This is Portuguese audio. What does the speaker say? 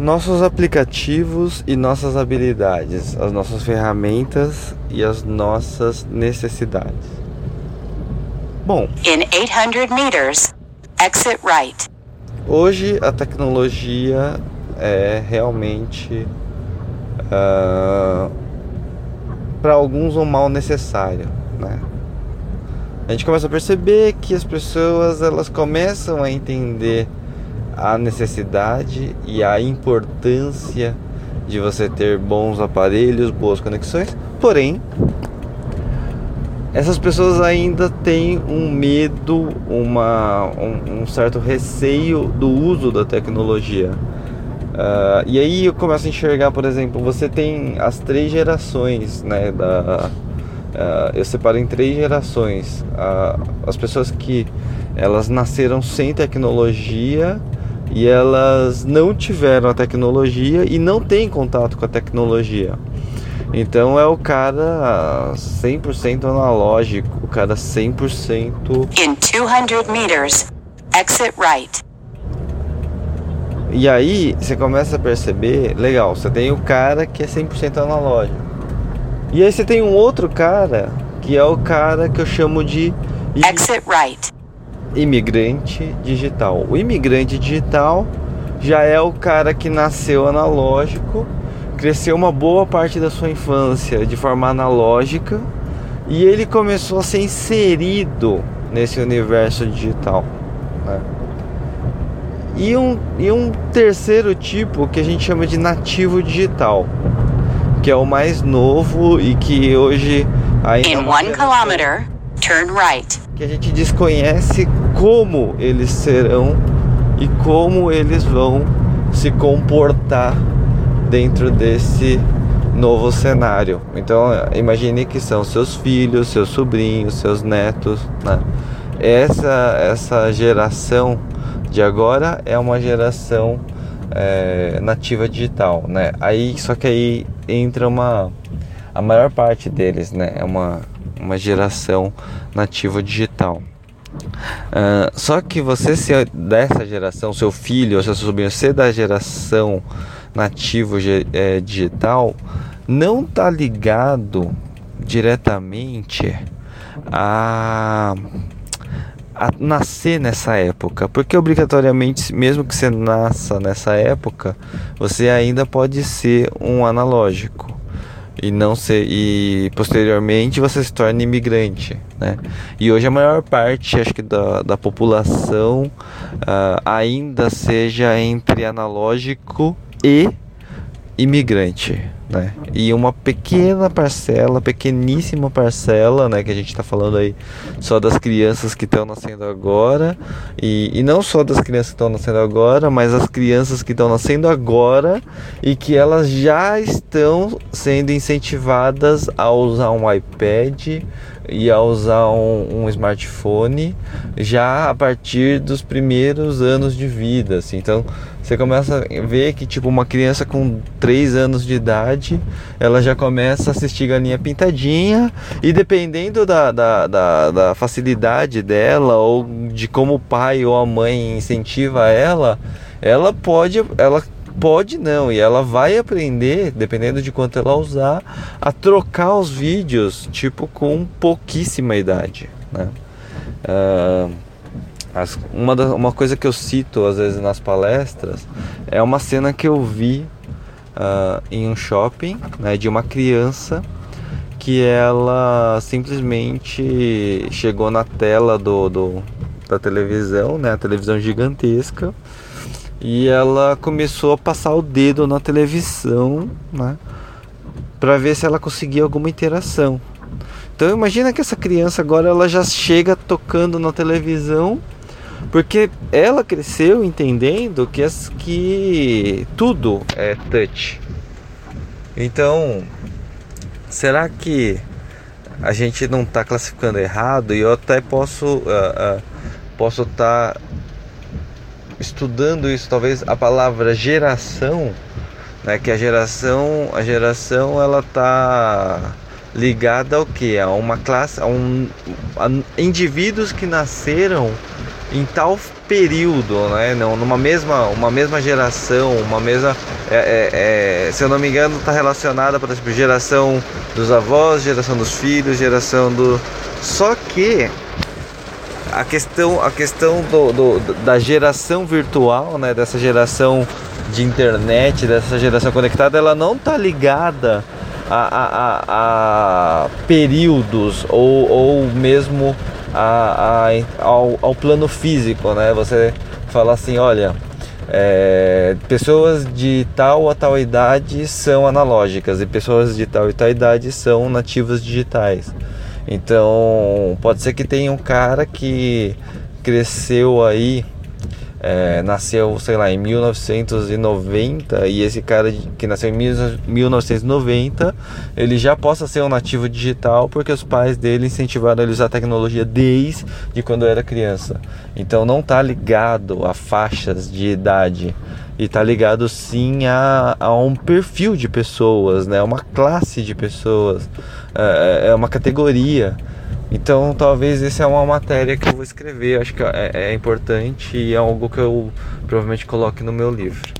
nossos aplicativos e nossas habilidades, as nossas ferramentas e as nossas necessidades. Bom, In 800 meters, exit right. hoje a tecnologia é realmente ah, para alguns um mal necessário, né? A gente começa a perceber que as pessoas elas começam a entender a necessidade e a importância de você ter bons aparelhos, boas conexões. Porém, essas pessoas ainda têm um medo, uma, um, um certo receio do uso da tecnologia. Ah, e aí eu começo a enxergar, por exemplo, você tem as três gerações, né? Da, ah, eu separo em três gerações. Ah, as pessoas que elas nasceram sem tecnologia e elas não tiveram a tecnologia e não têm contato com a tecnologia. Então é o cara 100% analógico, o cara 100% In 200 meters, exit right. E aí você começa a perceber, legal, você tem o cara que é 100% analógico. E aí você tem um outro cara que é o cara que eu chamo de Exit right. Imigrante digital. O imigrante digital já é o cara que nasceu analógico, cresceu uma boa parte da sua infância de forma analógica e ele começou a ser inserido nesse universo digital. né? E, um, e um terceiro tipo que a gente chama de nativo digital, que é o mais novo e que hoje ainda In one kilometer, turn right. que a gente desconhece como eles serão e como eles vão se comportar dentro desse novo cenário. Então, imagine que são seus filhos, seus sobrinhos, seus netos, né? Essa essa geração de agora é uma geração é, nativa digital, né? Aí só que aí entra uma a maior parte deles, né? É uma uma geração nativa digital. Ah, só que você ser dessa geração, seu filho ou seu sobrinho ser da geração nativo eh, digital, não tá ligado diretamente a, a nascer nessa época, porque obrigatoriamente, mesmo que você nasça nessa época, você ainda pode ser um analógico e não ser e posteriormente você se torna imigrante, né? E hoje a maior parte, acho que da, da população ah, ainda seja entre analógico e imigrante, né? E uma pequena parcela, pequeníssima parcela, né? Que a gente está falando aí só das crianças que estão nascendo agora e, e não só das crianças que estão nascendo agora, mas as crianças que estão nascendo agora e que elas já estão sendo incentivadas a usar um iPad e a usar um, um smartphone já a partir dos primeiros anos de vida. Assim. Então você começa a ver que tipo uma criança com 3 anos de idade ela já começa a assistir galinha pintadinha e dependendo da, da, da, da facilidade dela ou de como o pai ou a mãe incentiva ela, ela pode ela pode não e ela vai aprender dependendo de quanto ela usar a trocar os vídeos tipo com pouquíssima idade né? Ah, as- uma, da- uma coisa que eu cito às vezes nas palestras é uma cena que eu vi ah, em um shopping né, de uma criança que ela simplesmente chegou na tela do, do- da televisão, né, a televisão gigantesca, e ela começou a passar o dedo na televisão, né, para ver se ela conseguia alguma interação. Então imagina que essa criança agora ela já chega tocando na televisão porque ela cresceu entendendo que, as, que tudo é touch. Então, será que a gente não está classificando errado? E eu até posso ah, ah, posso estar estudando isso, talvez a palavra geração, né? Que a geração, a geração ela tá ligada ao que? A uma classe, a um a indivíduos que nasceram em tal período, né? Não, numa mesma, uma mesma geração, uma mesma, é, é, é, se eu não me engano, está relacionada, por exemplo, geração dos avós, geração dos filhos, geração do. Só que a questão, a questão do, do, da geração virtual, né? Dessa geração de internet, dessa geração conectada, ela não está ligada a, a, a, períodos ou, ou mesmo a, a, ao, ao plano físico, né? Você fala assim, olha, é, pessoas de tal a tal idade são analógicas e pessoas de tal e tal idade são nativas digitais. Então, pode ser que tenha um cara que cresceu aí é, nasceu, sei lá, em 1990 e esse cara que nasceu em 1990 ele já possa ser um nativo digital porque os pais dele incentivaram ele a usar tecnologia desde quando era criança. Então não está ligado a faixas de idade e está ligado sim a, a, um perfil de pessoas, né? Uma classe de pessoas, é, é uma categoria. Então talvez essa é uma matéria que eu vou escrever, acho que é, é importante e é algo que eu provavelmente coloque no meu livro.